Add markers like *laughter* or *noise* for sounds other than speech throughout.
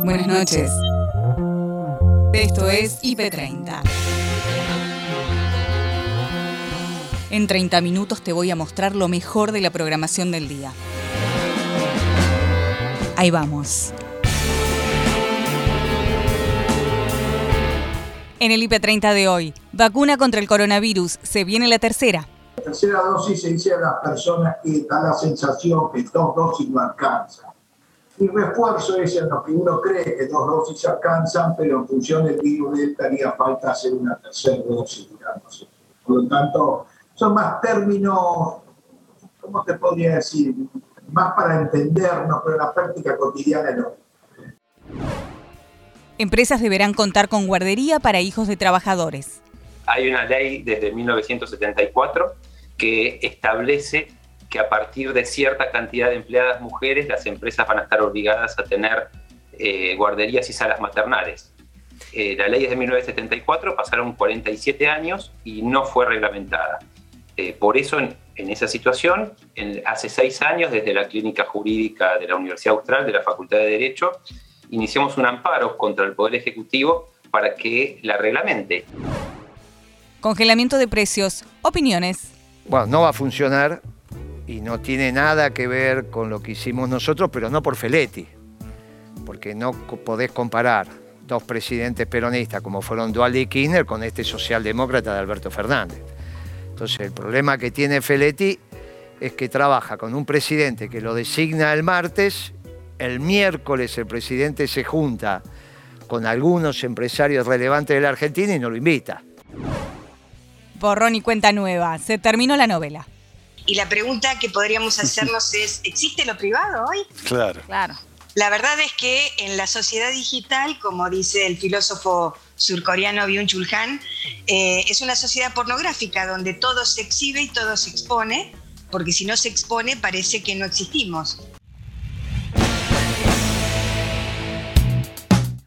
Buenas noches. Esto es IP30. En 30 minutos te voy a mostrar lo mejor de la programación del día. Ahí vamos. En el IP30 de hoy, vacuna contra el coronavirus, se viene la tercera. La tercera dosis se dice a las personas que da la sensación que dos dosis no alcanzan. Y refuerzo es en lo que uno cree que dos dosis alcanzan, pero en función del virus Delta haría falta hacer una tercera dosis, digamos. Por lo tanto, son más términos, ¿cómo te podría decir? Más para entendernos, pero en la práctica cotidiana no. Empresas deberán contar con guardería para hijos de trabajadores. Hay una ley desde 1974 que establece que a partir de cierta cantidad de empleadas mujeres las empresas van a estar obligadas a tener eh, guarderías y salas maternales. Eh, la ley es de 1974, pasaron 47 años y no fue reglamentada. Eh, por eso, en, esa situación, hace seis años, desde la Clínica Jurídica de la Universidad Austral, de la Facultad de Derecho, iniciamos un amparo contra el Poder Ejecutivo para que la reglamente. Congelamiento de precios. Opiniones. Bueno, no va a funcionar y no tiene nada que ver con lo que hicimos nosotros, pero no por Feletti, porque no podés comparar dos presidentes peronistas como fueron Dualde y Kirchner con este socialdemócrata de Alberto Fernández. Entonces el problema que tiene Feletti es que trabaja con un presidente que lo designa el martes el miércoles el presidente se junta con algunos empresarios relevantes de la Argentina y no lo invita. Borrón y cuenta nueva. Se terminó la novela. Y la pregunta que podríamos *laughs* hacernos es, ¿existe lo privado hoy? Claro. Claro. La verdad es que en la sociedad digital, como dice el filósofo surcoreano Byung-Chul Han, eh, es una sociedad pornográfica donde todo se exhibe y todo se expone, porque si no se expone parece que no existimos.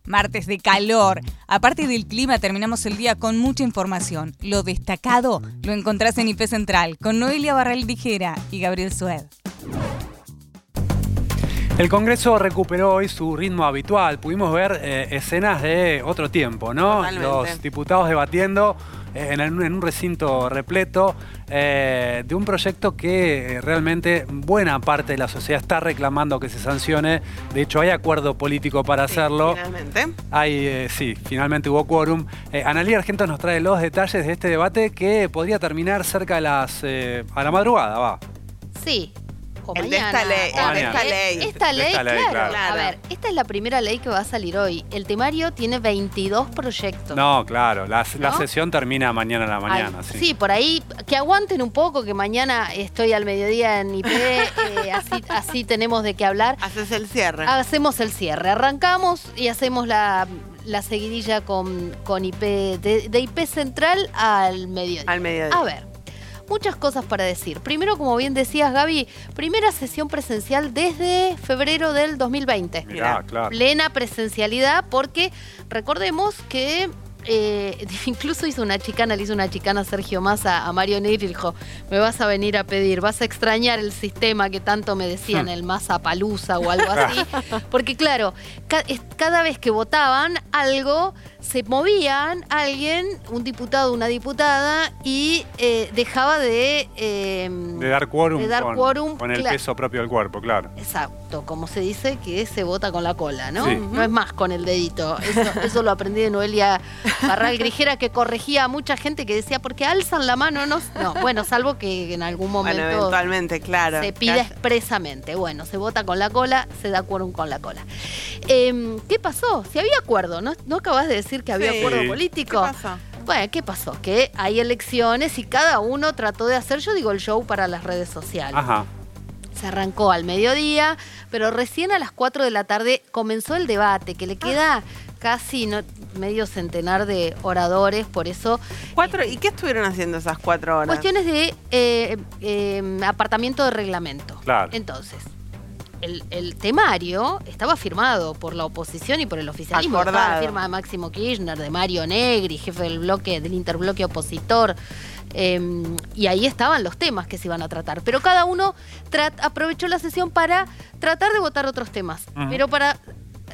Martes de calor. Aparte del clima, terminamos el día con mucha información. Lo destacado lo encontrás en IP Central con Noelia Barral Dijera y Gabriel Sued. El Congreso recuperó hoy su ritmo habitual. Pudimos ver eh, escenas de otro tiempo, ¿no? Los diputados debatiendo eh, en, un recinto repleto eh, de un proyecto que eh, realmente buena parte de la sociedad está reclamando que se sancione. De hecho, hay acuerdo político para hacerlo. Finalmente. Hay, sí, finalmente hubo quórum. Analía Argento nos trae los detalles de este debate que podría terminar cerca de las. a la madrugada, va. Sí, el de esta ley. esta ley. Esta ley, claro. A ver, esta es la primera ley que va a salir hoy. El temario tiene 22 proyectos. No, claro. La, sesión termina mañana a la mañana. sí. por ahí que aguanten un poco, que mañana estoy al mediodía en IP, eh, *laughs* así, tenemos de qué hablar. Haces el cierre. Hacemos el cierre. Arrancamos y hacemos la, seguidilla con, con IP, de, de IP Central al mediodía. Al mediodía. A ver muchas cosas para decir. Primero, como bien decías, Gaby, primera sesión presencial desde febrero del 2020. claro. Plena presencialidad, porque recordemos que eh, *laughs* incluso hizo una chicana, le hizo una chicana a Sergio Massa, a Mario Negri, y dijo, me vas a venir a pedir, vas a extrañar el sistema que tanto me decían, hmm. el Massa Palusa o algo así. *laughs* Porque claro, cada vez que votaban algo, se movían alguien, un diputado, una diputada, y eh, dejaba de... Em, de dar quórum, de dar con, quórum con el peso propio del cuerpo, claro. Exacto, como se dice que se vota con la cola, ¿no? No es más con el dedito. Eso, *laughs* lo aprendí de Noelia Barral Grijera, que corregía a mucha gente que decía, porque alzan la mano, no, no bueno, salvo que en algún momento... eventualmente, claro. Se pide expresamente. Bueno, se vota con la cola, se da quórum con la cola. Em, ¿Qué pasó? Si había acuerdo, ¿no? ¿No acabas de decir que había acuerdo político. ¿Qué pasó? Bueno, ¿qué pasó? Que hay elecciones y cada uno trató de hacer, yo digo, el show para las redes sociales. Ajá. Se arrancó al mediodía, pero recién a las 4 de la tarde comenzó el debate, que le queda casi medio centenar de oradores, por eso... ¿Cuatro? ¿Y qué estuvieron haciendo esas cuatro horas? Cuestiones de eh, eh, apartamiento de reglamento. Claro. Entonces, el, temario estaba firmado por la oposición y por el oficialismo. Estaba la firma de Máximo Kirchner, de Mario Negri, jefe del bloque, del interbloque opositor. Em, y ahí estaban los temas que se iban a tratar. Pero cada uno aprovechó la sesión para tratar de votar otros temas. Pero para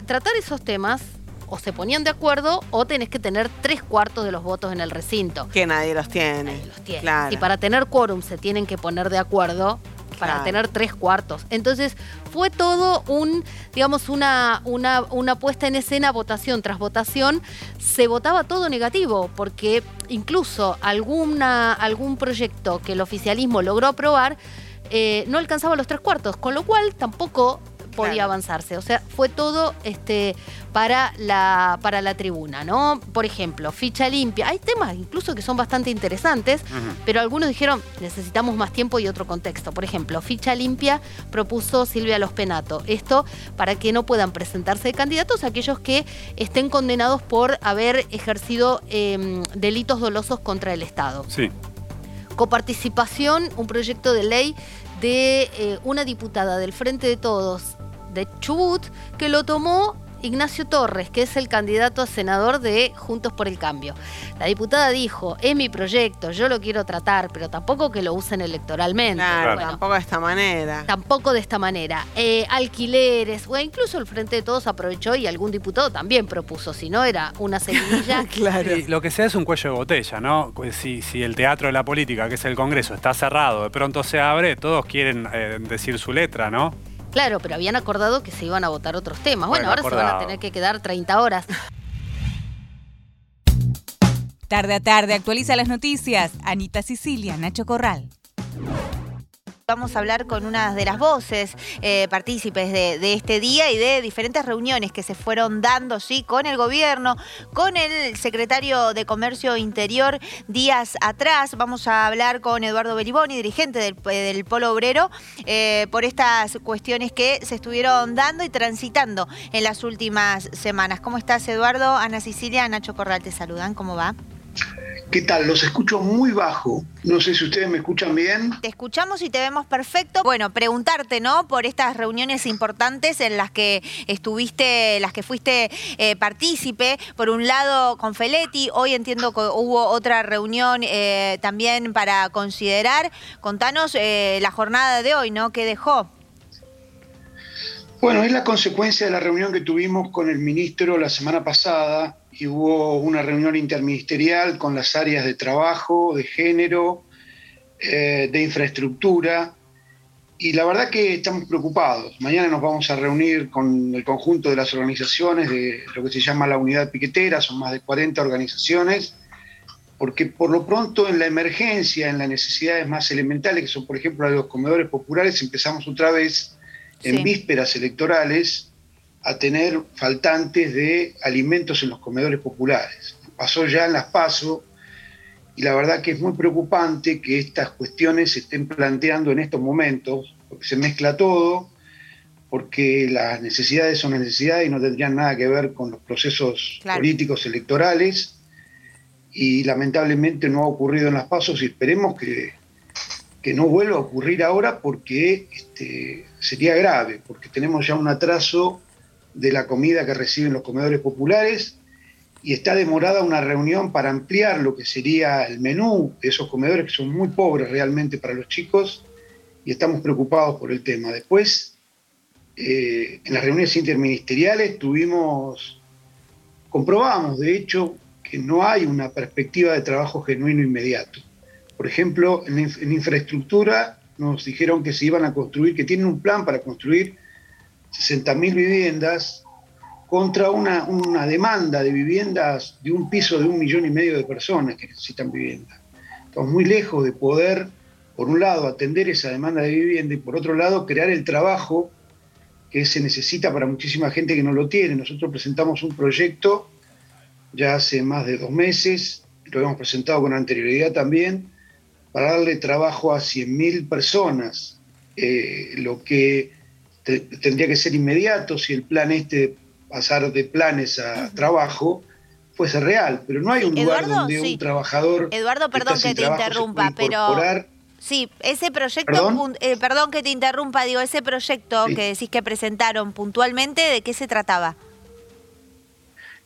tratar esos temas o se ponían de acuerdo o tenés que tener tres cuartos de los votos en el recinto. Que nadie los tiene. Nadie los tiene. Y para tener quórum se tienen que poner de acuerdo para tener tres cuartos. Entonces fue todo un, digamos, una, una, una puesta en escena, votación tras votación, se votaba todo negativo, porque incluso alguna, algún proyecto que el oficialismo logró aprobar, eh, no alcanzaba los tres cuartos, con lo cual tampoco podía avanzarse. O sea, fue todo este, para, la, para la tribuna, ¿no? Por ejemplo, ficha limpia. Hay temas incluso que son bastante interesantes, pero algunos dijeron necesitamos más tiempo y otro contexto. Por ejemplo, ficha limpia propuso Silvia Los Penato. Esto para que no puedan presentarse candidatos aquellos que estén condenados por haber ejercido em, delitos dolosos contra el Estado. Sí. Coparticipación, un proyecto de ley de eh, una diputada del Frente de Todos de Chubut que lo tomó Ignacio Torres, que es el candidato a senador de Juntos por el Cambio. La diputada dijo, es mi proyecto, yo lo quiero tratar, pero tampoco que lo usen electoralmente. Claro, tampoco de esta manera. Tampoco de esta manera. Eh, alquileres, o incluso el Frente de Todos aprovechó y algún diputado también propuso, si no era una semilla. *laughs* claro. Y lo que sea es un cuello de botella, ¿no? Si, si el teatro de la política, que es el Congreso, está cerrado, de pronto se abre, todos quieren eh, decir su letra, ¿no? Claro, pero habían acordado que se iban a votar otros temas. Bueno, ahora se van a tener que quedar 30 horas. Tarde a tarde actualiza las noticias. Anita Sicilia, Nacho Corral vamos a hablar con una de las voces eh, partícipes de, este día y de diferentes reuniones que se fueron dando, sí, con el gobierno, con el secretario de Comercio Interior días atrás. Vamos a hablar con Eduardo Beliboni, dirigente del, Polo Obrero, eh, por estas cuestiones que se estuvieron dando y transitando en las últimas semanas. ¿Cómo estás, Eduardo? Ana Sicilia, Nacho Corral te saludan. ¿Cómo va? ¿Qué tal? Los escucho muy bajo. No sé si ustedes me escuchan bien. Te escuchamos y te vemos perfecto. Bueno, preguntarte, ¿no? Por estas reuniones importantes en las que estuviste, las que fuiste eh, partícipe. Por un lado, con Feletti. Hoy entiendo que hubo otra reunión eh, también para considerar. Contanos eh, la jornada de hoy, ¿no? ¿Qué dejó? Bueno, es la consecuencia de la reunión que tuvimos con el ministro la semana pasada y hubo una reunión interministerial con las áreas de trabajo, de género, eh, de infraestructura, y la verdad que estamos preocupados. Mañana nos vamos a reunir con el conjunto de las organizaciones de lo que se llama la unidad piquetera, son más de 40 organizaciones, porque por lo pronto en la emergencia, en las necesidades más elementales, que son por ejemplo los comedores populares, empezamos otra vez en vísperas electorales a tener faltantes de alimentos en los comedores populares. Pasó ya en las PASO y la verdad que es muy preocupante que estas cuestiones se estén planteando en estos momentos, porque se mezcla todo, porque las necesidades son necesidades y no tendrían nada que ver con los procesos políticos electorales y lamentablemente no ha ocurrido en las pasos y esperemos que, que no vuelva a ocurrir ahora porque este, sería grave, porque tenemos ya un atraso de la comida que reciben los comedores populares y está demorada una reunión para ampliar lo que sería el menú de esos comedores que son muy pobres realmente para los chicos y estamos preocupados por el tema. Después, eh, en las reuniones interministeriales tuvimos, comprobamos de hecho que no hay una perspectiva de trabajo genuino inmediato. Por ejemplo, en, en infraestructura nos dijeron que se iban a construir, que tienen un plan para construir 60.000 viviendas contra una, una, demanda de viviendas de un piso de un millón y medio de personas que necesitan vivienda. Estamos muy lejos de poder, por un lado, atender esa demanda de vivienda y por otro lado, crear el trabajo que se necesita para muchísima gente que no lo tiene. Nosotros presentamos un proyecto ya hace más de dos meses, lo hemos presentado con anterioridad también, para darle trabajo a 100.000 personas, eh, lo que tendría que ser inmediato si el plan este pasar de planes a trabajo fuese real, pero no hay un lugar donde un trabajador Eduardo, perdón que, te interrumpa, pero sí, ese proyecto, eh, ¿Perdón? que te interrumpa, digo, ese proyecto que decís que presentaron puntualmente, ¿de qué se trataba?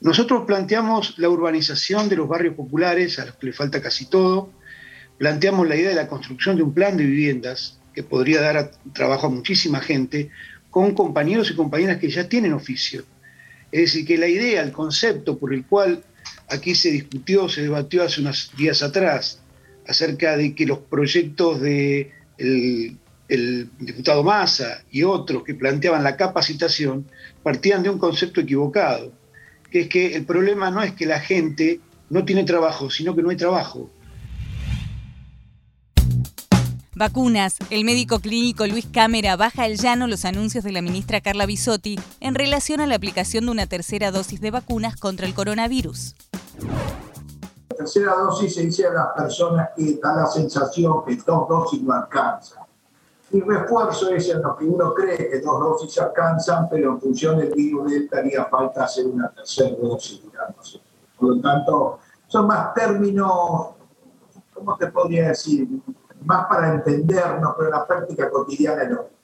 Nosotros planteamos la urbanización de los barrios populares, a los que le falta casi todo, planteamos la idea de la construcción de un plan de viviendas que podría dar trabajo a muchísima gente, con compañeros y compañeras que ya tienen oficio. Es decir, que la idea, el concepto por el cual aquí se discutió, se debatió hace unos días atrás, acerca de que los proyectos de el diputado Massa y otros que planteaban la capacitación partían de un concepto equivocado, que es que el problema no es que la gente no tiene trabajo, sino que no hay trabajo. Vacunas. El médico clínico Luis Cámara baja al llano los anuncios de la ministra Carla Bisotti en relación a la aplicación de una tercera dosis de vacunas contra el coronavirus. La tercera dosis se dice a las personas que da la sensación que dos dosis no alcanzan. Y refuerzo es en lo que uno cree que dos dosis alcanzan, pero en función del virus delta haría falta hacer una tercera dosis. Por lo tanto, son más términos, ¿cómo te podría decir? Más para entendernos, pero en la práctica cotidiana no.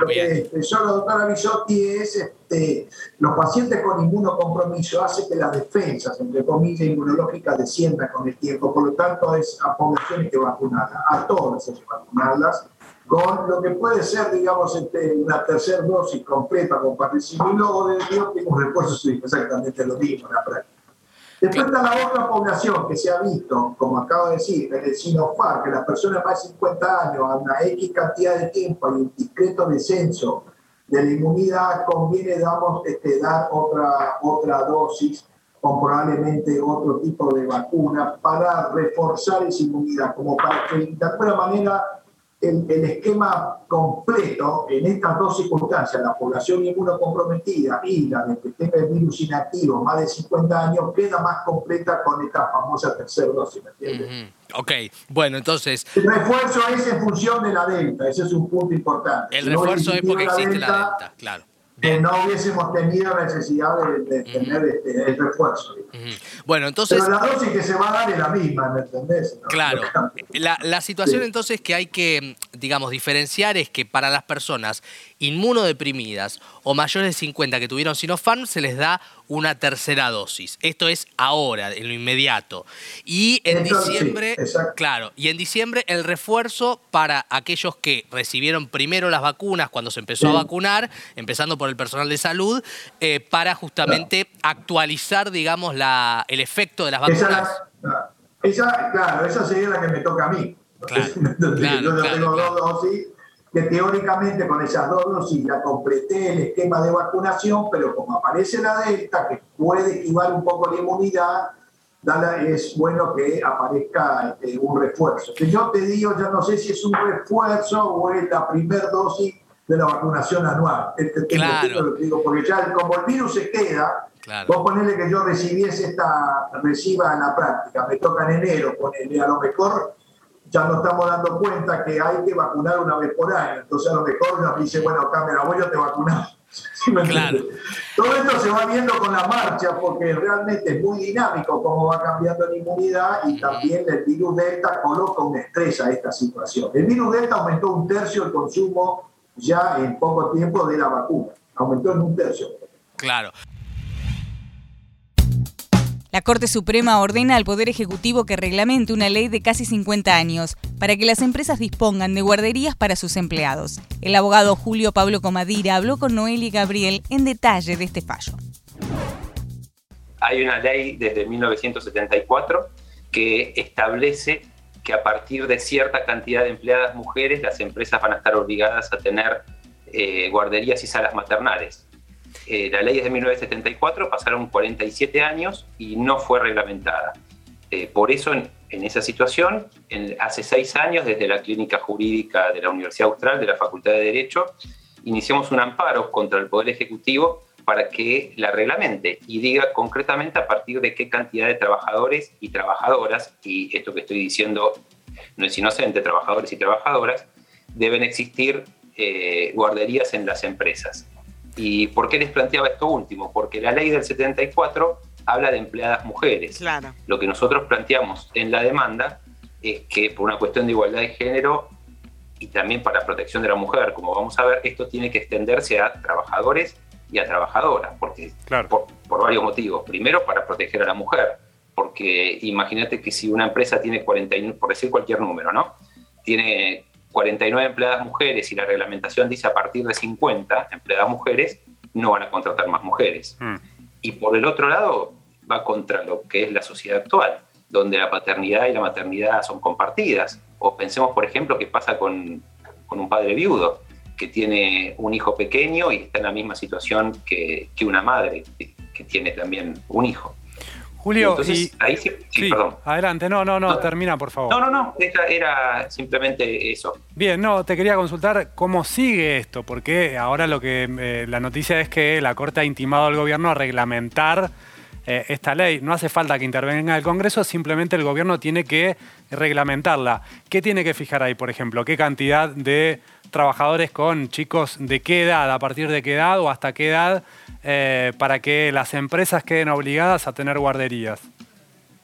Lo que expresó la doctora Bisotti es este, los pacientes con inmunocompromiso hace que las defensas, entre comillas, inmunológicas desciendan con el tiempo. Por lo tanto, es a poblaciones que vacunarlas, a todas hay que vacunarlas, con lo que puede ser, digamos, este, una tercera dosis completa con participio y luego de Dios tengo un refuerzo exactamente lo mismo en la práctica. Después está la otra población que se ha visto, como acabo de decir, en el Sinofar, que las personas más de 50 años, a una X cantidad de tiempo hay un discreto descenso de la inmunidad, conviene digamos, este, dar otra, otra dosis probablemente otro tipo de vacuna para reforzar esa inmunidad, como para que de alguna manera el, esquema completo en estas dos circunstancias, la población inmunocomprometida y la de que tenga el virus inactivo más de 50 años, queda más completa con esta famosa tercera dosis. ¿me Ok, bueno, entonces... El refuerzo es en función de la delta, ese es un punto importante. El refuerzo es porque existe la delta, claro que no hubiésemos tenido necesidad de, tener este, el refuerzo. Bueno, entonces... Pero la dosis que se va a dar es la misma, ¿me entendés? Claro. La, la situación entonces que hay que, digamos, diferenciar es que para las personas inmunodeprimidas o mayores de 50 que tuvieron Sinopharm se les da una tercera dosis. Esto es ahora, en lo inmediato. Y en diciembre, claro, y en diciembre el refuerzo para aquellos que recibieron primero las vacunas cuando se empezó a vacunar, empezando por el personal de salud, eh, para justamente actualizar, digamos, la, el efecto de las vacunas. Esa, claro, esa sería la que me toca a mí. *laughs* Yo tengo dos dosis que teóricamente con esas dos dosis ya completé el esquema de vacunación, pero como aparece la delta, que puede esquivar un poco la inmunidad, es bueno que aparezca este, un refuerzo. Que yo te digo, ya no sé si es un refuerzo o es la primera dosis de la vacunación anual. Este, claro. digo, porque ya como el virus se queda, vos ponele que yo recibiese esta, reciba en la práctica, me toca en enero, ponele, a lo mejor ya nos estamos dando cuenta que hay que vacunar una vez por año. Entonces a lo mejor nos dice, bueno, cámara, voy a te vacunar. *laughs* claro. Todo esto se va viendo con la marcha porque realmente es muy dinámico cómo va cambiando la inmunidad y también el virus Delta coloca una estrés a esta situación. El virus Delta aumentó un tercio el consumo ya en poco tiempo de la vacuna. Aumentó en un tercio. Claro. La Corte Suprema ordena al Poder Ejecutivo que reglamente una ley de casi 50 años para que las empresas dispongan de guarderías para sus empleados. El abogado Julio Pablo Comadira habló con Noel y Gabriel en detalle de este fallo. Hay una ley desde 1974 que establece que a partir de cierta cantidad de empleadas mujeres las empresas van a estar obligadas a tener eh, guarderías y salas maternales. Eh, la ley es de 1974, pasaron 47 años y no fue reglamentada. Eh, por eso, en, esa situación, hace seis años, desde la Clínica Jurídica de la Universidad Austral, de la Facultad de Derecho, iniciamos un amparo contra el Poder Ejecutivo para que la reglamente y diga concretamente a partir de qué cantidad de trabajadores y trabajadoras, y esto que estoy diciendo no es inocente, trabajadores y trabajadoras, deben existir eh, guarderías en las empresas. ¿Y por qué les planteaba esto último? Porque la ley del 74 habla de empleadas mujeres. Claro. Lo que nosotros planteamos en la demanda es que por una cuestión de igualdad de género y también para protección de la mujer, como vamos a ver, esto tiene que extenderse a trabajadores y a trabajadoras, porque por, por, varios motivos. Primero, para proteger a la mujer, porque imagínate que si una empresa tiene 41, por decir cualquier número, ¿no? Tiene 49 empleadas mujeres y la reglamentación dice a partir de 50 empleadas mujeres, no van a contratar más mujeres. Mm. Y por el otro lado, va contra lo que es la sociedad actual, donde la paternidad y la maternidad son compartidas. O pensemos, por ejemplo, qué pasa con, con un padre viudo que tiene un hijo pequeño y está en la misma situación que, que una madre que tiene también un hijo. Julio, y, ahí sí, perdón. Adelante, no, no, no, termina, por favor. No, no, no, era, simplemente eso. Bien, no, te quería consultar cómo sigue esto, porque ahora lo que eh, la noticia es que la Corte ha intimado al gobierno a reglamentar eh, esta ley. No hace falta que intervenga el Congreso, simplemente el gobierno tiene que reglamentarla. ¿Qué tiene que fijar ahí, por ejemplo? ¿Qué cantidad de trabajadores con chicos de qué edad, a partir de qué edad o hasta qué edad, eh, para que las empresas queden obligadas a tener guarderías?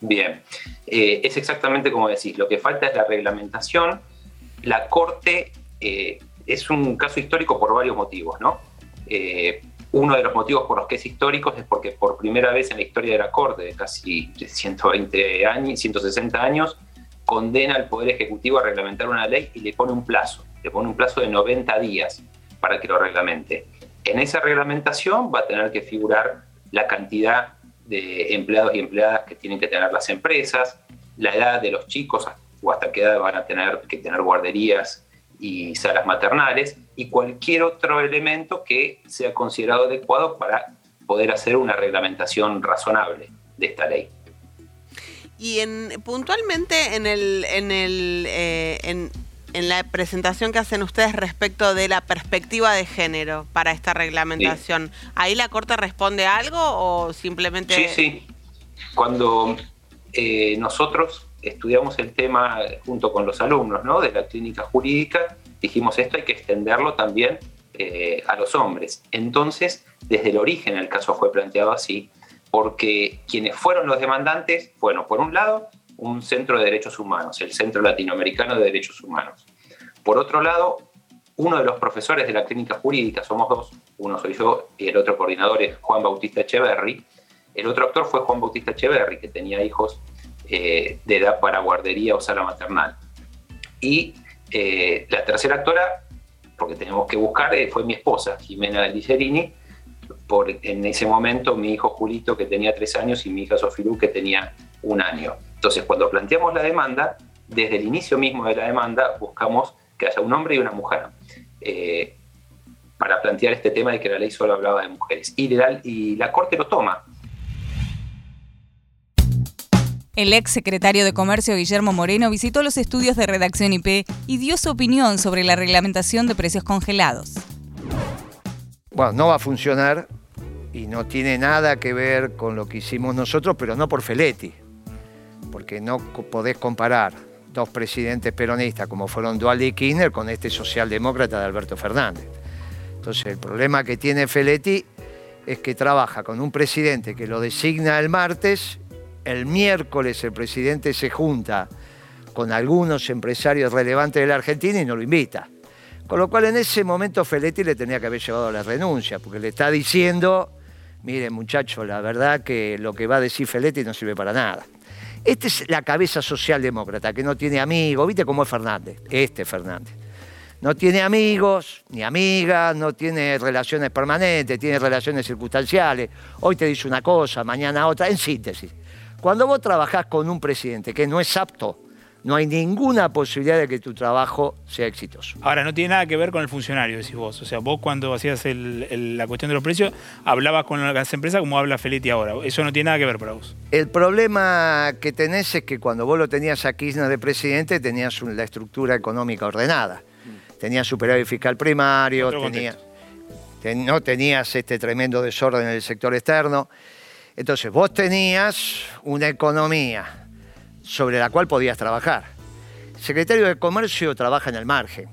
Bien, eh, es exactamente como decís, lo que falta es la reglamentación. La Corte es un caso histórico por varios motivos, ¿no? Uno de los motivos por los que es histórico es porque por primera vez en la historia de la Corte, de casi 120 años, 160 años, condena al Poder Ejecutivo a reglamentar una ley y le pone un plazo, le pone un plazo de 90 días para que lo reglamente. En esa reglamentación va a tener que figurar la cantidad de empleados y empleadas que tienen que tener las empresas, la edad de los chicos o hasta qué edad van a tener que tener guarderías y salas maternales y cualquier otro elemento que sea considerado adecuado para poder hacer una reglamentación razonable de esta ley. Y en, puntualmente en, el, en, el, eh, en, la presentación que hacen ustedes respecto de la perspectiva de género para esta reglamentación, ¿ahí la Corte responde algo o simplemente...? Sí, sí. Cuando eh, nosotros estudiamos el tema junto con los alumnos ¿no? de la clínica jurídica, dijimos esto hay que extenderlo también eh, a los hombres. Entonces, desde el origen el caso fue planteado así, porque quienes fueron los demandantes, bueno, por un lado, un centro de derechos humanos, el Centro Latinoamericano de Derechos Humanos. Por otro lado, uno de los profesores de la clínica jurídica, somos dos, uno soy yo y el otro coordinador es Juan Bautista Echeverry. El otro actor fue Juan Bautista Echeverry, que tenía hijos eh, de edad para guardería o sala maternal. Y eh, la tercera actora, porque tenemos que buscar, eh, fue mi esposa, Jimena Licerini, por en ese momento mi hijo Julito que tenía tres años y mi hija Sofilú que tenía un año. Entonces cuando planteamos la demanda, desde el inicio mismo de la demanda buscamos que haya un hombre y una mujer. para plantear este tema de que la ley solo hablaba de mujeres. Y, y la Corte lo toma. El ex secretario de Comercio Guillermo Moreno visitó los estudios de redacción IP y dio su opinión sobre la reglamentación de precios congelados. Bueno, no va a funcionar y no tiene nada que ver con lo que hicimos nosotros, pero no por Feletti, porque no podés comparar dos presidentes peronistas como fueron Dualdi y Kirchner con este socialdemócrata de Alberto Fernández. Entonces el problema que tiene Feletti es que trabaja con un presidente que lo designa el martes el miércoles el presidente se junta con algunos empresarios relevantes de la Argentina y no lo invita. Con lo cual en ese momento Feletti le tenía que haber llevado la renuncia, porque le está diciendo, miren muchachos, la verdad que lo que va a decir Feletti no sirve para nada. Esta es la cabeza socialdemócrata, que no tiene amigos, ¿viste cómo es Fernández? Este Fernández. No tiene amigos ni amigas, no tiene relaciones permanentes, tiene relaciones circunstanciales. Hoy te dice una cosa, mañana otra, en síntesis. Cuando vos trabajás con un presidente que no es apto, no hay ninguna posibilidad de que tu trabajo sea exitoso. Ahora, no tiene nada que ver con el funcionario, decís vos. O sea, vos cuando hacías la cuestión de los precios, hablabas con las empresas como habla Feletti ahora. Eso no tiene nada que ver para vos. El problema que tenés es que cuando vos lo tenías a Kirchner de presidente, tenías la estructura económica ordenada. Tenías superávit fiscal primario, no tenías este tremendo desorden en el sector externo. Entonces, vos tenías una economía sobre la cual podías trabajar. El secretario de Comercio trabaja en el margen.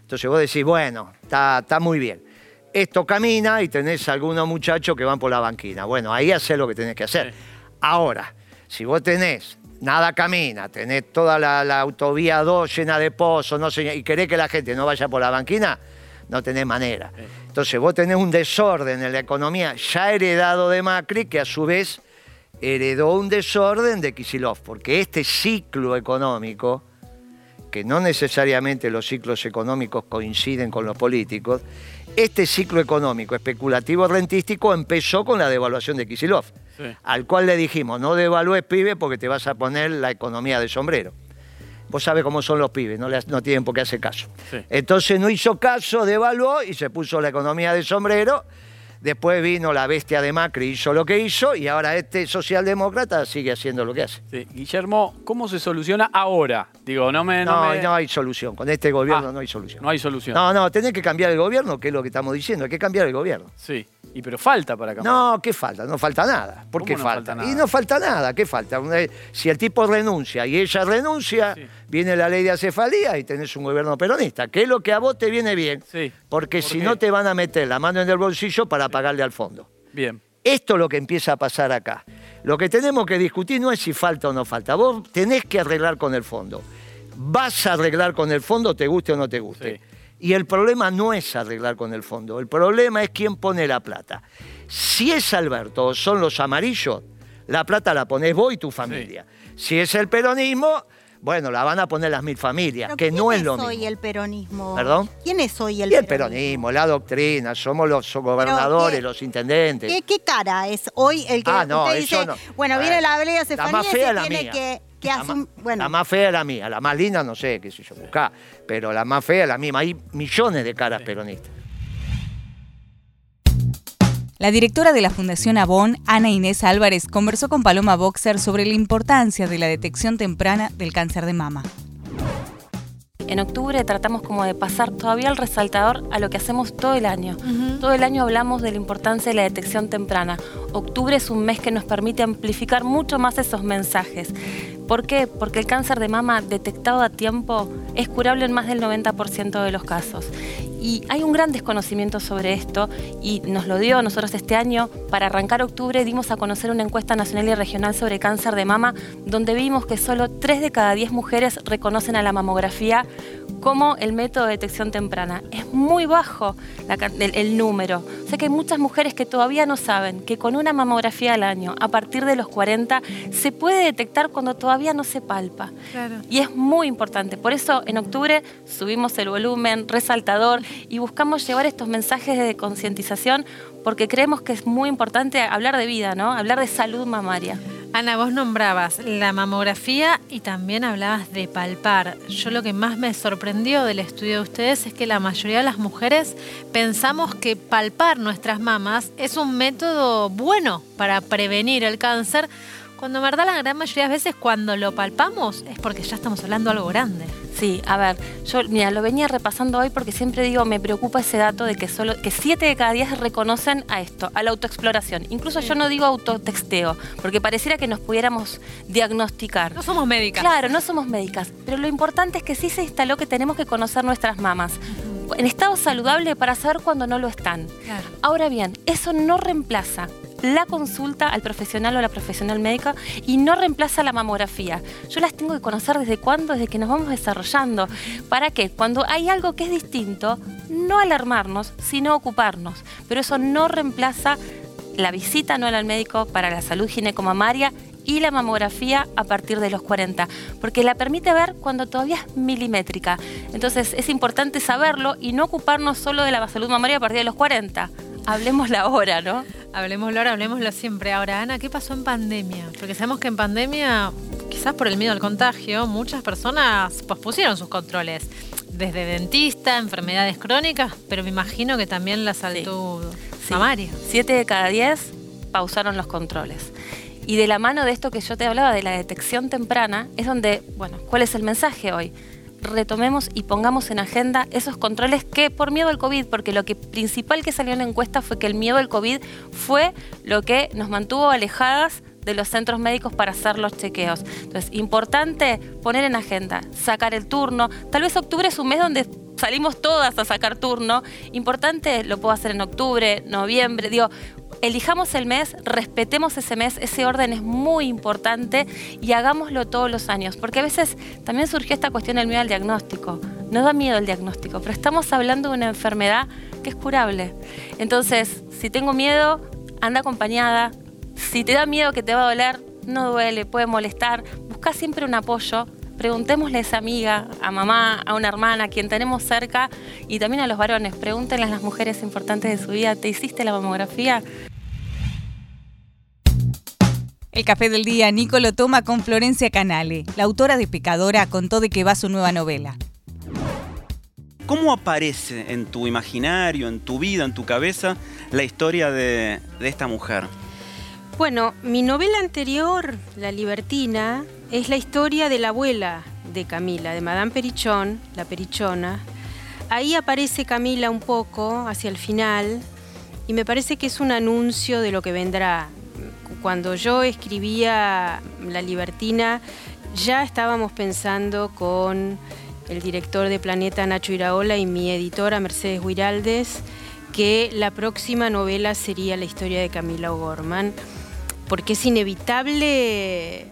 Entonces vos decís, bueno, está, muy bien. Esto camina y tenés algunos muchachos que van por la banquina. Bueno, ahí haces lo que tenés que hacer. Ahora, si vos tenés nada camina, tenés toda la, autovía 2 llena de pozos no sé, y querés que la gente no vaya por la banquina, no tenés manera. Entonces vos tenés un desorden en la economía ya heredado de Macri, que a su vez heredó un desorden de Kisilov, porque este ciclo económico, que no necesariamente los ciclos económicos coinciden con los políticos, Este ciclo económico especulativo rentístico empezó con la devaluación de Kisilov, al cual le dijimos, no devalúes pibe porque te vas a poner la economía de sombrero. Vos sabés cómo son los pibes, no, no tienen por qué hacer caso. Entonces no hizo caso, devaluó y se puso la economía de sombrero Después vino la bestia de Macri, hizo lo que hizo y ahora este socialdemócrata sigue haciendo lo que hace. Guillermo, ¿cómo se soluciona ahora? Digo, no me. No, no, hay solución. Con este gobierno ah, no hay solución. No hay solución. No, no, tenés que cambiar el gobierno, que es lo que estamos diciendo. Hay que cambiar el gobierno. Sí. Y pero falta para cambiar. No, ¿qué falta? No falta nada. ¿Por qué falta? Y no falta nada. ¿Qué falta? Si el tipo renuncia y ella renuncia, viene la ley de acefalía y tenés un gobierno peronista, que es lo que a vos te viene bien. Sí. Porque si no te van a meter la mano en el bolsillo para pagarle al fondo. Bien. Esto es lo que empieza a pasar acá. Lo que tenemos que discutir no es si falta o no falta. Vos tenés que arreglar con el fondo. Vas a arreglar con el fondo, te guste o no te guste. Y el problema no es arreglar con el fondo, el problema es quién pone la plata. Si es Alberto o son los amarillos, la plata la pones vos y tu familia. Si es el peronismo, bueno, la van a poner las mil familias, que no es lo mismo. ¿Quién es hoy el peronismo? ¿Perdón? ¿Quién es hoy el peronismo? el peronismo, la doctrina, somos los gobernadores, los intendentes. ¿qué, cara es hoy el que ah, no, usted dice, no. bueno, viene la Avelea Cefanía y se tiene que la, más fea es la mía, la más linda no sé, qué sé yo, buscar, pero la más fea es la misma. Hay millones de caras peronistas. La directora de la Fundación Avon, Ana Inés Álvarez, conversó con Paloma Boxer sobre la importancia de la detección temprana del cáncer de mama. En octubre tratamos como de pasar todavía el resaltador a lo que hacemos todo el año. Todo el año hablamos de la importancia de la detección temprana. Octubre es un mes que nos permite amplificar mucho más esos mensajes. ¿Por qué? Porque el cáncer de mama detectado a tiempo es curable en más del 90% de los casos. Y hay un gran desconocimiento sobre esto y nos lo dio nosotros este año. Para arrancar octubre dimos a conocer una encuesta nacional y regional sobre cáncer de mama donde vimos que solo 3 de cada 10 mujeres reconocen a la mamografía como el método de detección temprana. Es muy bajo el, número. O sea que hay muchas mujeres que todavía no saben que con una mamografía al año, a partir de los 40, se puede detectar cuando todavía no se palpa. Y es muy importante. Por eso en octubre subimos el volumen, resaltador, y buscamos llevar estos mensajes de concientización porque creemos que es muy importante hablar de vida, ¿no? Hablar de salud mamaria. Ana, vos nombrabas la mamografía y también hablabas de palpar. Yo lo que más me sorprendió del estudio de ustedes es que la mayoría de las mujeres pensamos que palpar nuestras mamas es un método bueno para prevenir el cáncer, cuando en verdad la gran mayoría de veces cuando lo palpamos es porque ya estamos hablando de algo grande. Sí, a ver, yo mira, lo venía repasando hoy porque siempre digo, me preocupa ese dato de que solo que 7 de cada 10 reconocen a esto, a la autoexploración. Incluso yo no digo autotexteo, porque pareciera que nos pudiéramos diagnosticar. No somos médicas. Claro, no somos médicas, pero lo importante es que sí se instaló que tenemos que conocer nuestras mamas. En estado saludable para saber cuándo no lo están. Ahora bien, eso no reemplaza la consulta al profesional o la profesional médica y no reemplaza la mamografía. Yo las tengo que conocer desde cuándo, desde que nos vamos desarrollando. ¿Para qué? Cuando hay algo que es distinto, no alarmarnos, sino ocuparnos. Pero eso no reemplaza la visita anual al médico para la salud ginecomamaria y la mamografía a partir de los 40, porque la permite ver cuando todavía es milimétrica. Entonces es importante saberlo y no ocuparnos solo de la salud mamaria a partir de los 40. Hablemos ahora, ¿no? Hablemos ahora, hablemoslo siempre. Ahora, Ana, ¿qué pasó en pandemia? Porque sabemos que en pandemia, quizás por el miedo al contagio, muchas personas pospusieron sus controles. Desde dentista, enfermedades crónicas, pero me imagino que también la salud mamaria. Siete de cada diez pausaron los controles. Y de la mano de esto que yo te hablaba, de la detección temprana, es donde, bueno, ¿cuál es el mensaje hoy? Retomemos y pongamos en agenda esos controles que por miedo al COVID, porque lo que principal que salió en la encuesta fue que el miedo al COVID fue lo que nos mantuvo alejadas de los centros médicos para hacer los chequeos. Entonces, importante poner en agenda, sacar el turno. Tal vez octubre es un mes donde salimos todas a sacar turno. Importante, lo puedo hacer en octubre, noviembre. Digo, elijamos el mes, respetemos ese mes, ese orden es muy importante y hagámoslo todos los años, porque a veces también surgió esta cuestión del miedo al diagnóstico. Nos da miedo el diagnóstico, pero estamos hablando de una enfermedad que es curable. Entonces, si tengo miedo, anda acompañada. Si te da miedo que te va a doler, no duele, puede molestar. Busca siempre un apoyo preguntémosle a esa amiga, a mamá, a una hermana, a quien tenemos cerca y también a los varones. Pregúntenle a las mujeres importantes de su vida, ¿te hiciste la mamografía? El café del día Nico lo toma con Florencia Canale. La autora de Pecadora contó de qué va su nueva novela. ¿Cómo aparece en tu imaginario, en tu vida, en tu cabeza, la historia de, de esta mujer? Bueno, mi novela anterior, La Libertina, es la historia de la abuela de Camila, de Madame Perichón, la Perichona. Ahí aparece Camila un poco hacia el final y me parece que es un anuncio de lo que vendrá. Cuando yo escribía La Libertina, ya estábamos pensando con el director de Planeta Nacho Iraola y mi editora Mercedes Huiraldes que la próxima novela sería la historia de Camila O'Gorman, porque es inevitable,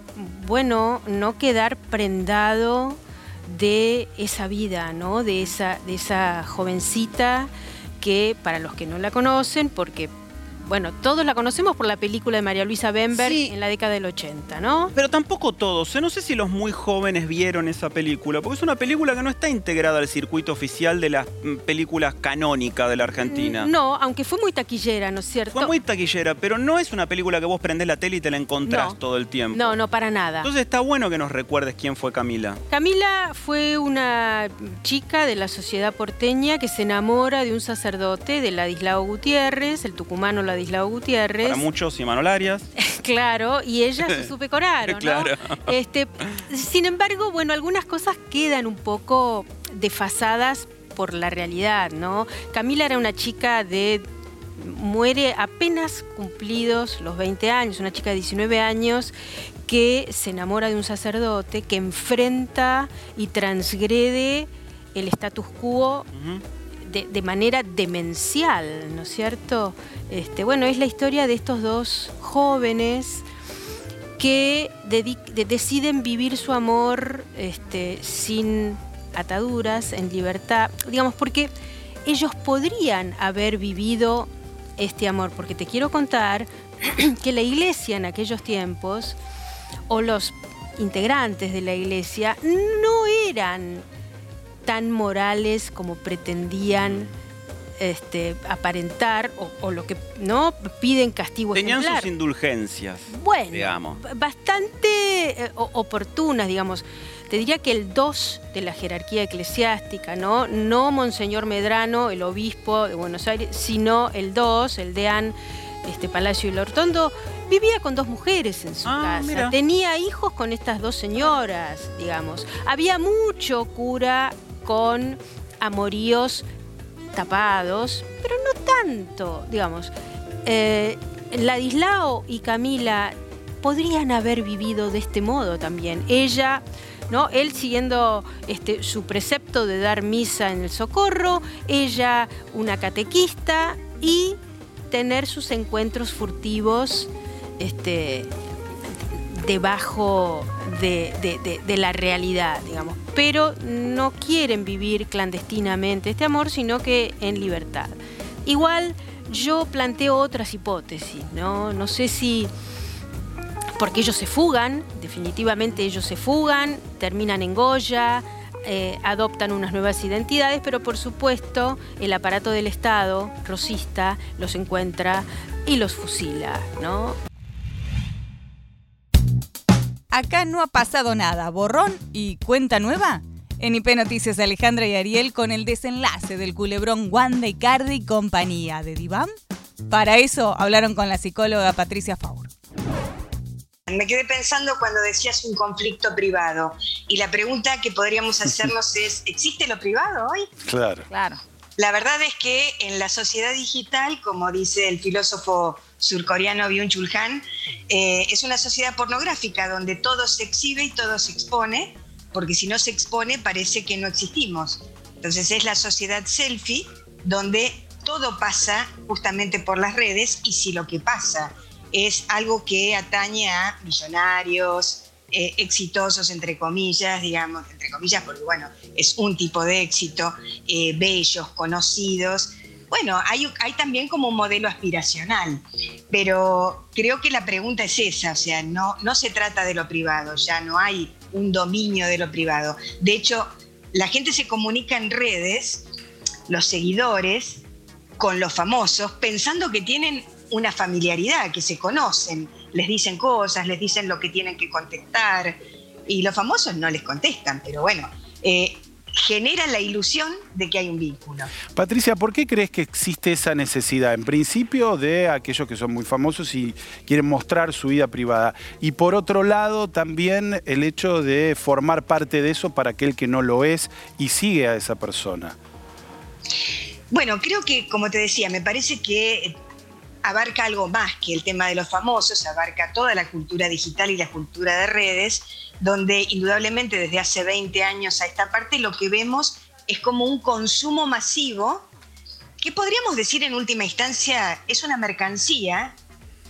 bueno, no quedar prendado de esa vida, ¿no? De esa, de esa jovencita que, para los que no la conocen, porque bueno, todos la conocemos por la película de María Luisa Bemberg en la década del 80, ¿no? Pero tampoco todos. ¿eh? No sé si los muy jóvenes vieron esa película, porque es una película que no está integrada al circuito oficial de las mm, películas canónicas de la Argentina. Mm, no, aunque fue muy taquillera, ¿no es cierto? Fue muy taquillera, pero no es una película que vos prendés la tele y te la encontrás todo el tiempo. No, no, para nada. Entonces está bueno que nos recuerdes quién fue Camila. Camila fue una chica de la sociedad porteña que se enamora de un sacerdote de Ladislao Gutiérrez, el tucumano la Ladislao Gutiérrez. Para muchos, y Manolarias. *laughs* claro, y ella se *laughs* supe coraro, ¿no? Claro. Este, sin embargo, bueno, algunas cosas quedan un poco desfasadas por la realidad, ¿no? Camila era una chica de muere apenas cumplidos los 20 años, una chica de 19 años que se enamora de un sacerdote, que enfrenta y transgrede el status quo de, manera demencial, ¿no es cierto? Este, bueno, es la historia de estos dos jóvenes que deciden vivir su amor este, sin ataduras, en libertad, digamos, porque ellos podrían haber vivido este amor, porque te quiero contar *clears throat* que la iglesia en aquellos tiempos, o los integrantes de la iglesia, no eran tan morales como pretendían este, aparentar o, o lo que no piden castigo Tenían ejemplar. sus indulgencias. Bueno, Digamos. bastante eh, oportunas, digamos. Te diría que el 2 de la jerarquía eclesiástica, ¿no? No Monseñor Medrano, el obispo de Buenos Aires, sino el 2, el deán este, Palacio y Lortondo, vivía con dos mujeres en su casa. mira. Tenía hijos con estas dos señoras, digamos. Había mucho cura con amoríos tapados, pero no tanto, digamos. Eh, Ladislao y Camila podrían haber vivido de este modo también. Ella, ¿no? Él siguiendo este, su precepto de dar misa en el socorro, ella una catequista y tener sus encuentros furtivos este, debajo de, de- la realidad, digamos. Pero no quieren vivir clandestinamente este amor, sino que en libertad. Igual yo planteo otras hipótesis, ¿no? No sé si porque ellos se fugan, definitivamente ellos se fugan, terminan en Goya, eh, adoptan unas nuevas identidades, pero por supuesto el aparato del Estado rosista los encuentra y los fusila, ¿no? Acá no ha pasado nada. Borrón y cuenta nueva. En IP Noticias Alejandra y Ariel con el desenlace del culebrón Wanda Icardi y compañía de Diván. Para eso hablaron con la psicóloga Patricia Faur. Me quedé pensando cuando decías un conflicto privado y la pregunta que podríamos hacernos *laughs* es, ¿existe lo privado hoy? Claro. Claro. La verdad es que en la sociedad digital, como dice el filósofo surcoreano Byung-Chul Han, eh, es una sociedad pornográfica donde todo se exhibe y todo se expone, porque si no se expone parece que no existimos. Entonces es la sociedad selfie donde todo pasa justamente por las redes y si lo que pasa es algo que atañe a millonarios, eh, exitosos, entre comillas, digamos, entre comillas, porque bueno, es un tipo de éxito, eh, bellos, conocidos. Bueno, hay, hay también como un modelo aspiracional, pero creo que la pregunta es esa, o sea, no, no se trata de lo privado, ya no hay un dominio de lo privado. De hecho, la gente se comunica en redes, los seguidores, con los famosos, pensando que tienen una familiaridad, que se conocen, les dicen cosas, les dicen lo que tienen que contestar, y los famosos no les contestan, pero bueno, eh, genera la ilusión de que hay un vínculo. Patricia, ¿por qué crees que existe esa necesidad? En principio de aquellos que son muy famosos y quieren mostrar su vida privada. Y por otro lado, también el hecho de formar parte de eso para aquel que no lo es y sigue a esa persona. Bueno, creo que, como te decía, me parece que abarca algo más que el tema de los famosos, abarca toda la cultura digital y la cultura de redes, donde indudablemente desde hace 20 años a esta parte lo que vemos es como un consumo masivo que podríamos decir en última instancia es una mercancía,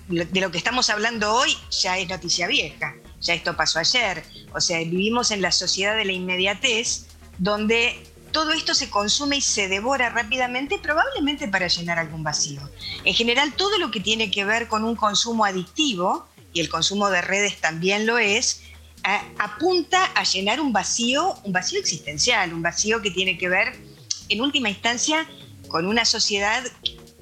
de lo que estamos hablando hoy ya es noticia vieja, ya esto pasó ayer, o sea, vivimos en la sociedad de la inmediatez donde todo esto se consume y se devora rápidamente, probablemente para llenar algún vacío. En general, todo lo que tiene que ver con un consumo adictivo, y el consumo de redes también lo es, apunta a llenar un vacío, un vacío existencial, un vacío que tiene que ver, en última instancia, con una sociedad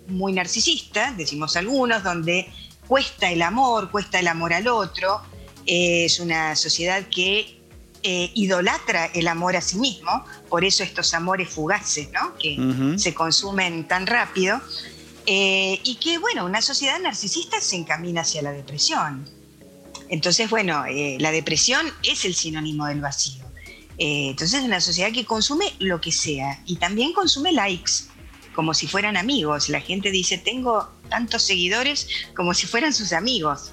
muy narcisista, decimos algunos, donde cuesta el amor, cuesta el amor al otro, es una sociedad que eh, idolatra el amor a sí mismo, por eso estos amores fugaces, ¿no? que se consumen tan rápido, eh, y que, bueno, una sociedad narcisista se encamina hacia la depresión. Entonces, bueno, eh, la depresión es el sinónimo del vacío. entonces, es una sociedad que consume lo que sea y también consume likes, como si fueran amigos. La gente dice, tengo tantos seguidores como si fueran sus amigos.